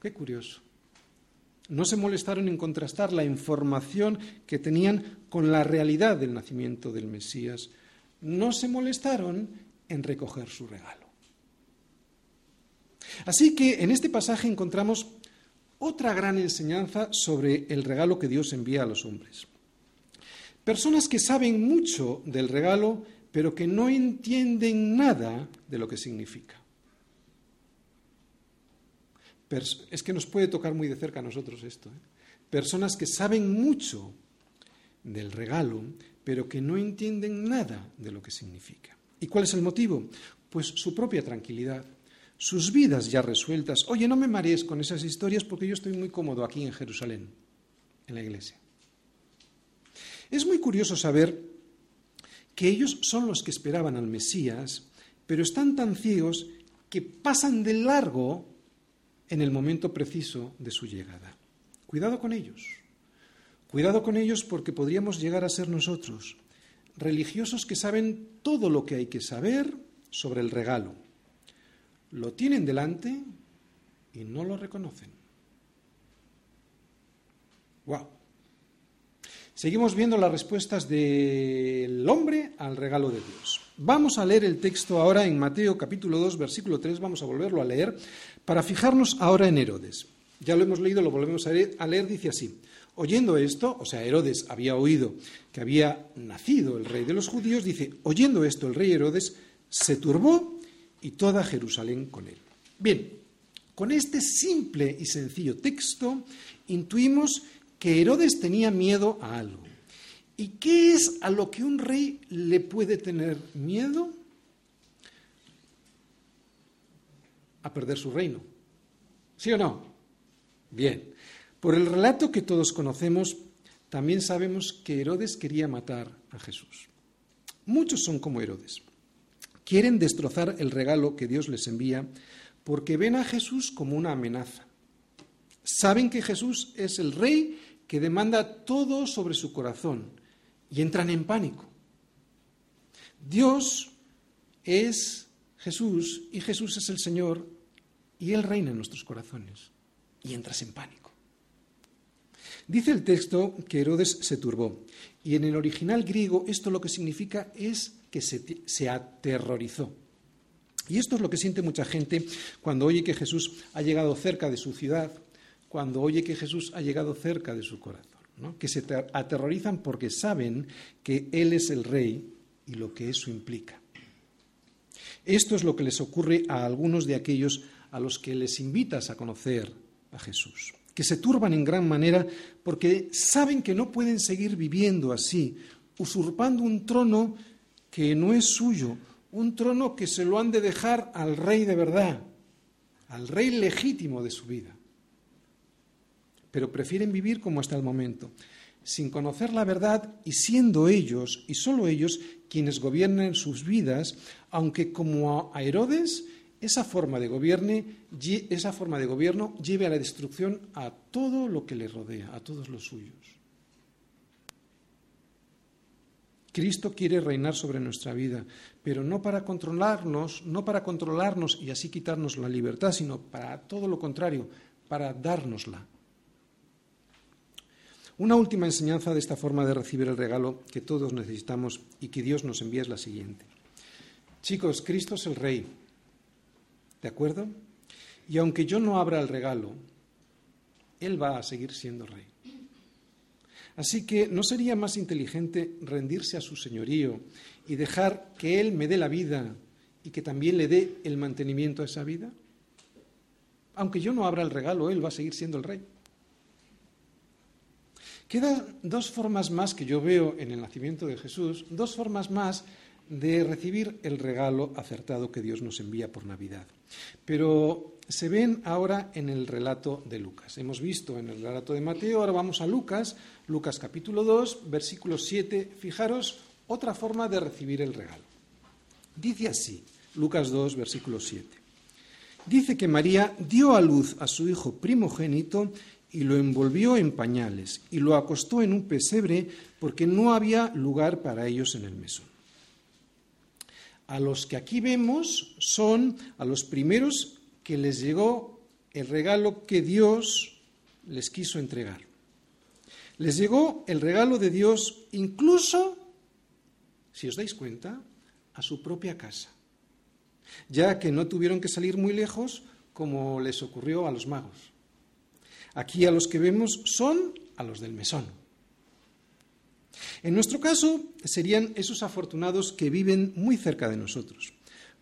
Qué curioso. No se molestaron en contrastar la información que tenían con la realidad del nacimiento del Mesías. No se molestaron en recoger su regalo. Así que en este pasaje encontramos otra gran enseñanza sobre el regalo que Dios envía a los hombres. Personas que saben mucho del regalo, pero que no entienden nada de lo que significa. Es que nos puede tocar muy de cerca a nosotros esto. ¿eh? Personas que saben mucho del regalo, pero que no entienden nada de lo que significa. ¿Y cuál es el motivo? Pues su propia tranquilidad, sus vidas ya resueltas. Oye, no me marees con esas historias porque yo estoy muy cómodo aquí en Jerusalén, en la iglesia. Es muy curioso saber que ellos son los que esperaban al Mesías, pero están tan ciegos que pasan de largo en el momento preciso de su llegada. Cuidado con ellos. Cuidado con ellos porque podríamos llegar a ser nosotros, religiosos que saben todo lo que hay que saber sobre el regalo. Lo tienen delante y no lo reconocen. Wow. Seguimos viendo las respuestas del hombre al regalo de Dios. Vamos a leer el texto ahora en Mateo capítulo 2, versículo 3, vamos a volverlo a leer, para fijarnos ahora en Herodes. Ya lo hemos leído, lo volvemos a leer, dice así. Oyendo esto, o sea, Herodes había oído que había nacido el rey de los judíos, dice, oyendo esto el rey Herodes se turbó y toda Jerusalén con él. Bien, con este simple y sencillo texto intuimos que Herodes tenía miedo a algo. ¿Y qué es a lo que un rey le puede tener miedo? A perder su reino. ¿Sí o no? Bien. Por el relato que todos conocemos, también sabemos que Herodes quería matar a Jesús. Muchos son como Herodes. Quieren destrozar el regalo que Dios les envía porque ven a Jesús como una amenaza. Saben que Jesús es el rey que demanda todo sobre su corazón y entran en pánico. Dios es Jesús y Jesús es el Señor y Él reina en nuestros corazones y entras en pánico. Dice el texto que Herodes se turbó y en el original griego esto lo que significa es que se, se aterrorizó. Y esto es lo que siente mucha gente cuando oye que Jesús ha llegado cerca de su ciudad cuando oye que Jesús ha llegado cerca de su corazón, que se aterrorizan porque saben que Él es el Rey y lo que eso implica. Esto es lo que les ocurre a algunos de aquellos a los que les invitas a conocer a Jesús, que se turban en gran manera porque saben que no pueden seguir viviendo así, usurpando un trono que no es suyo, un trono que se lo han de dejar al rey de verdad, al rey legítimo de su vida. Pero prefieren vivir como hasta el momento, sin conocer la verdad y siendo ellos y solo ellos quienes gobiernan sus vidas, aunque como a Herodes esa forma de, gobierno lleve a la destrucción a todo lo que le rodea, a todos los suyos. Cristo quiere reinar sobre nuestra vida, pero no para controlarnos, no para controlarnos y así quitarnos la libertad, sino para todo lo contrario, para dárnosla. Una última enseñanza de esta forma de recibir el regalo que todos necesitamos y que Dios nos envía es la siguiente. Chicos, Cristo es el Rey, ¿de acuerdo? Y aunque yo no abra el regalo, Él va a seguir siendo Rey. Así que ¿no sería más inteligente rendirse a su señorío y dejar que Él me dé la vida y que también le dé el mantenimiento a esa vida? Aunque yo no abra el regalo, Él va a seguir siendo el Rey. Quedan dos formas más que yo veo en el nacimiento de Jesús, dos formas más de recibir el regalo acertado que Dios nos envía por Navidad. Pero se ven ahora en el relato de Lucas. Hemos visto en el relato de Mateo, ahora vamos a Lucas, Lucas capítulo 2, versículo 7. Fijaros otra forma de recibir el regalo. Dice así, Lucas 2, versículo 7. Dice que María dio a luz a su hijo primogénito y lo envolvió en pañales y lo acostó en un pesebre porque no había lugar para ellos en el mesón. A los que aquí vemos son a los primeros que les llegó el regalo que Dios les quiso entregar. Les llegó el regalo de Dios incluso, si os dais cuenta, a su propia casa, ya que no tuvieron que salir muy lejos como les ocurrió a los magos. Aquí a los que vemos son a los del mesón. En nuestro caso serían esos afortunados que viven muy cerca de nosotros.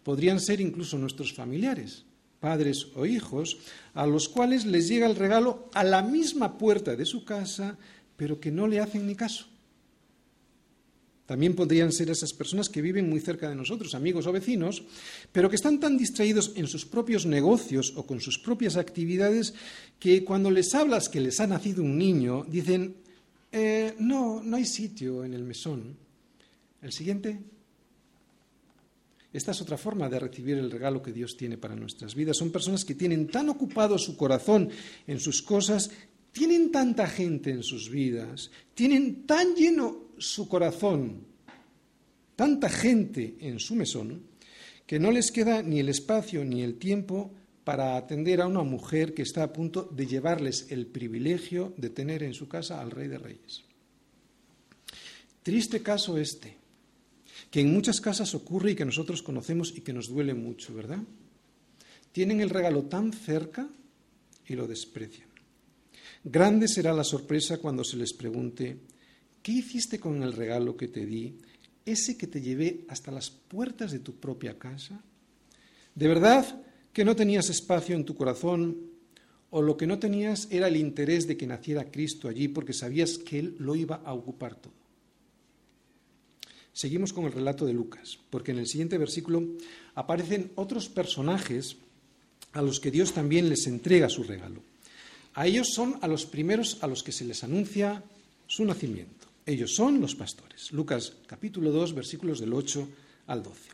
Podrían ser incluso nuestros familiares, padres o hijos, a los cuales les llega el regalo a la misma puerta de su casa, pero que no le hacen ni caso. También podrían ser esas personas que viven muy cerca de nosotros, amigos o vecinos, pero que están tan distraídos en sus propios negocios o con sus propias actividades que cuando les hablas que les ha nacido un niño, dicen, eh, no, no hay sitio en el mesón. El siguiente. Esta es otra forma de recibir el regalo que Dios tiene para nuestras vidas. Son personas que tienen tan ocupado su corazón en sus cosas, tienen tanta gente en sus vidas, tienen tan lleno su corazón, tanta gente en su mesón, que no les queda ni el espacio ni el tiempo para atender a una mujer que está a punto de llevarles el privilegio de tener en su casa al Rey de Reyes. Triste caso este, que en muchas casas ocurre y que nosotros conocemos y que nos duele mucho, ¿verdad? Tienen el regalo tan cerca y lo desprecian. Grande será la sorpresa cuando se les pregunte, ¿qué hiciste con el regalo que te di, ese que te llevé hasta las puertas de tu propia casa? ¿De verdad que no tenías espacio en tu corazón o lo que no tenías era el interés de que naciera Cristo allí porque sabías que Él lo iba a ocupar todo. Seguimos con el relato de Lucas, porque en el siguiente versículo aparecen otros personajes a los que Dios también les entrega su regalo. A ellos son a los primeros a los que se les anuncia su nacimiento. Ellos son los pastores. Lucas capítulo 2 versículos del 8 al 12.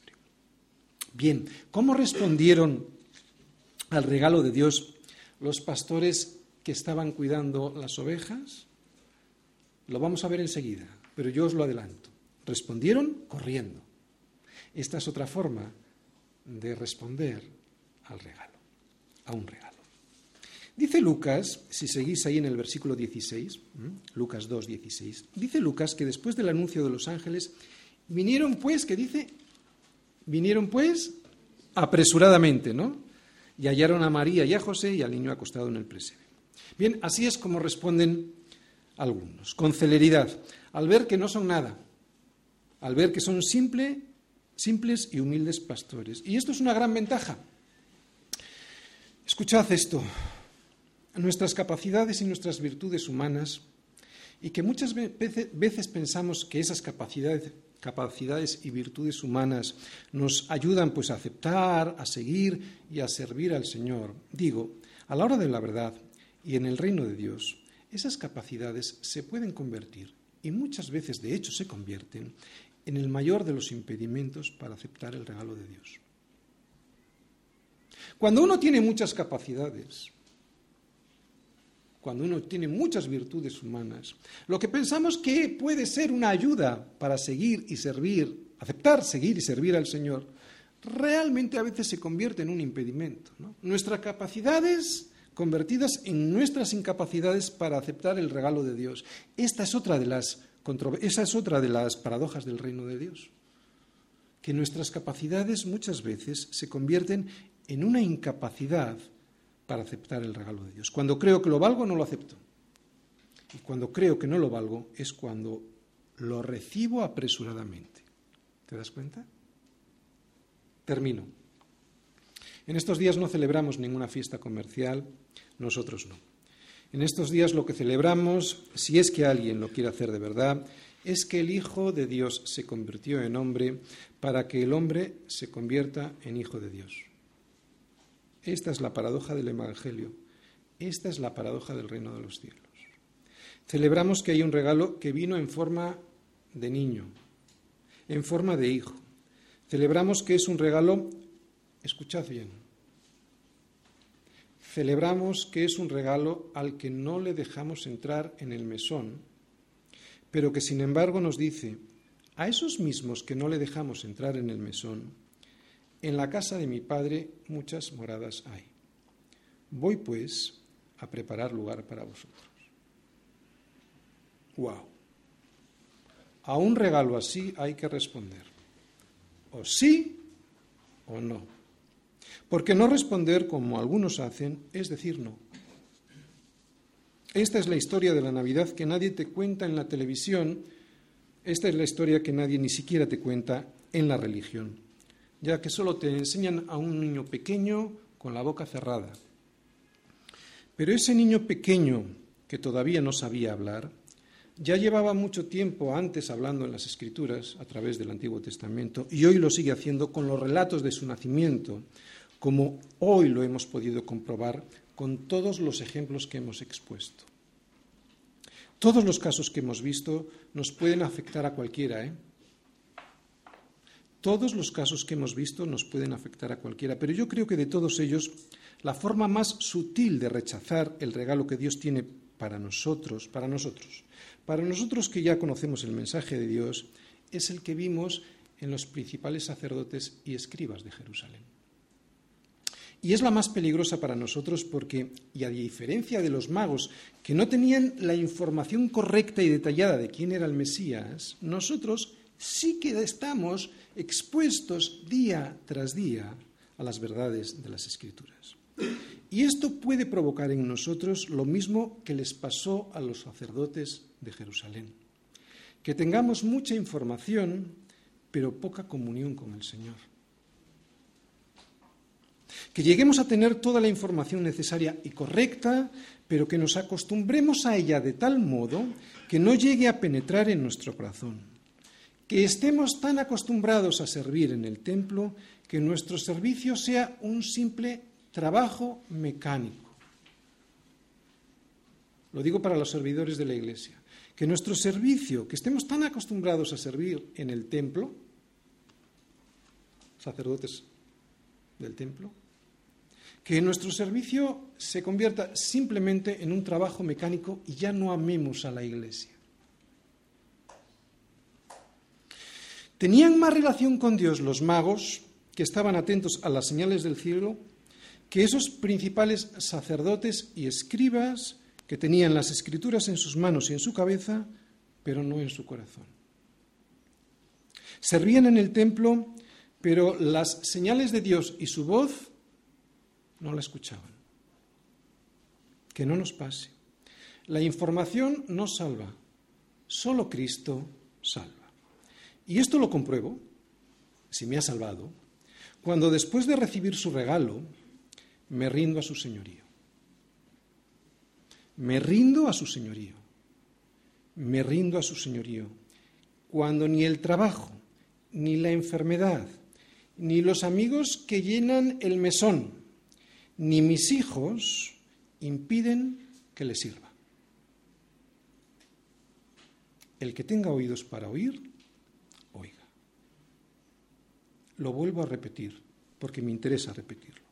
Bien, ¿cómo respondieron al regalo de Dios los pastores que estaban cuidando las ovejas? Lo vamos a ver enseguida, pero yo os lo adelanto. Respondieron corriendo. Esta es otra forma de responder al regalo, a un regalo. Dice Lucas, si seguís ahí en el versículo 16, Lucas 2, 16, dice Lucas que después del anuncio de los ángeles, vinieron pues, que dice, Vinieron pues apresuradamente, ¿no? Y hallaron a María y a José y al niño acostado en el presebre. Bien, así es como responden algunos, con celeridad, al ver que no son nada, al ver que son simple, simples y humildes pastores. Y esto es una gran ventaja. Escuchad esto, nuestras capacidades y nuestras virtudes humanas, y que muchas veces pensamos que esas capacidades capacidades y virtudes humanas nos ayudan pues a aceptar, a seguir y a servir al Señor. Digo, a la hora de la verdad y en el reino de Dios, esas capacidades se pueden convertir y muchas veces de hecho se convierten en el mayor de los impedimentos para aceptar el regalo de Dios. Cuando uno tiene muchas capacidades, cuando uno tiene muchas virtudes humanas, lo que pensamos que puede ser una ayuda para seguir y servir, aceptar, seguir y servir al Señor, realmente a veces se convierte en un impedimento. Nuestras capacidades convertidas en nuestras incapacidades para aceptar el regalo de Dios. Esta es otra de las, esa es otra de las paradojas del reino de Dios. Que nuestras capacidades muchas veces se convierten en una incapacidad para aceptar el regalo de Dios. Cuando creo que lo valgo, no lo acepto. Y cuando creo que no lo valgo, es cuando lo recibo apresuradamente. ¿Te das cuenta? Termino. En estos días no celebramos ninguna fiesta comercial, nosotros no. En estos días lo que celebramos, si es que alguien lo quiere hacer de verdad, es que el Hijo de Dios se convirtió en hombre para que el hombre se convierta en Hijo de Dios. Esta es la paradoja del Evangelio. Esta es la paradoja del reino de los cielos. Celebramos que hay un regalo que vino en forma de niño, en forma de hijo. Celebramos que es un regalo, escuchad bien, celebramos que es un regalo al que no le dejamos entrar en el mesón, pero que sin embargo nos dice, a esos mismos que no le dejamos entrar en el mesón, en la casa de mi Padre muchas moradas hay. Voy pues a preparar lugar para vosotros. ¡Wow! A un regalo así hay que responder. O sí o no. Porque no responder como algunos hacen es decir no. Esta es la historia de la Navidad que nadie te cuenta en la televisión Esta es la historia que nadie ni siquiera te cuenta en la religión, ya que solo te enseñan a un niño pequeño con la boca cerrada. Pero ese niño pequeño que todavía no sabía hablar, ya llevaba mucho tiempo antes hablando en las Escrituras a través del Antiguo Testamento y hoy lo sigue haciendo con los relatos de su nacimiento, como hoy lo hemos podido comprobar con todos los ejemplos que hemos expuesto. Todos los casos que hemos visto nos pueden afectar a cualquiera, ¿eh? Todos los casos que hemos visto nos pueden afectar a cualquiera, pero yo creo que de todos ellos, la forma más sutil de rechazar el regalo que Dios tiene para nosotros, para nosotros, para nosotros que ya conocemos el mensaje de Dios, es el que vimos en los principales sacerdotes y escribas de Jerusalén. Y es la más peligrosa para nosotros porque, y a diferencia de los magos que no tenían la información correcta y detallada de quién era el Mesías, nosotros sí que estamos expuestos día tras día a las verdades de las Escrituras. Y esto puede provocar en nosotros lo mismo que les pasó a los sacerdotes de Jerusalén, que tengamos mucha información, pero poca comunión con el Señor. Que lleguemos a tener toda la información necesaria y correcta, pero que nos acostumbremos a ella de tal modo que no llegue a penetrar en nuestro corazón, que estemos tan acostumbrados a servir en el templo que nuestro servicio sea un simple trabajo mecánico. Lo digo para los servidores de la Iglesia, que nuestro servicio, que estemos tan acostumbrados a servir en el templo, sacerdotes del templo, que nuestro servicio se convierta simplemente en un trabajo mecánico y ya no amemos a la Iglesia. Tenían más relación con Dios los magos, que estaban atentos a las señales del cielo, que esos principales sacerdotes y escribas que tenían las escrituras en sus manos y en su cabeza, pero no en su corazón. Servían en el templo, pero las señales de Dios y su voz no la escuchaban. Que no nos pase. La información no salva, solo Cristo salva. Y esto lo compruebo, si me ha salvado, cuando después de recibir su regalo, me rindo a su señorío. Me rindo a su señorío. Me rindo a su señorío. Cuando ni el trabajo, ni la enfermedad, ni los amigos que llenan el mesón, ni mis hijos impiden que le sirva. El que tenga oídos para oír, Lo vuelvo a repetir, porque me interesa repetirlo.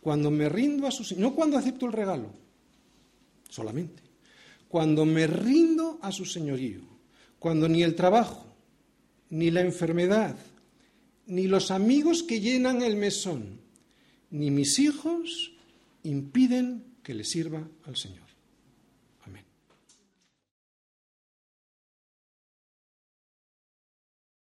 Cuando me rindo a su no cuando acepto el regalo, solamente. Cuando me rindo a su señorío, cuando ni el trabajo, ni la enfermedad, ni los amigos que llenan el mesón, ni mis hijos impiden que le sirva al Señor.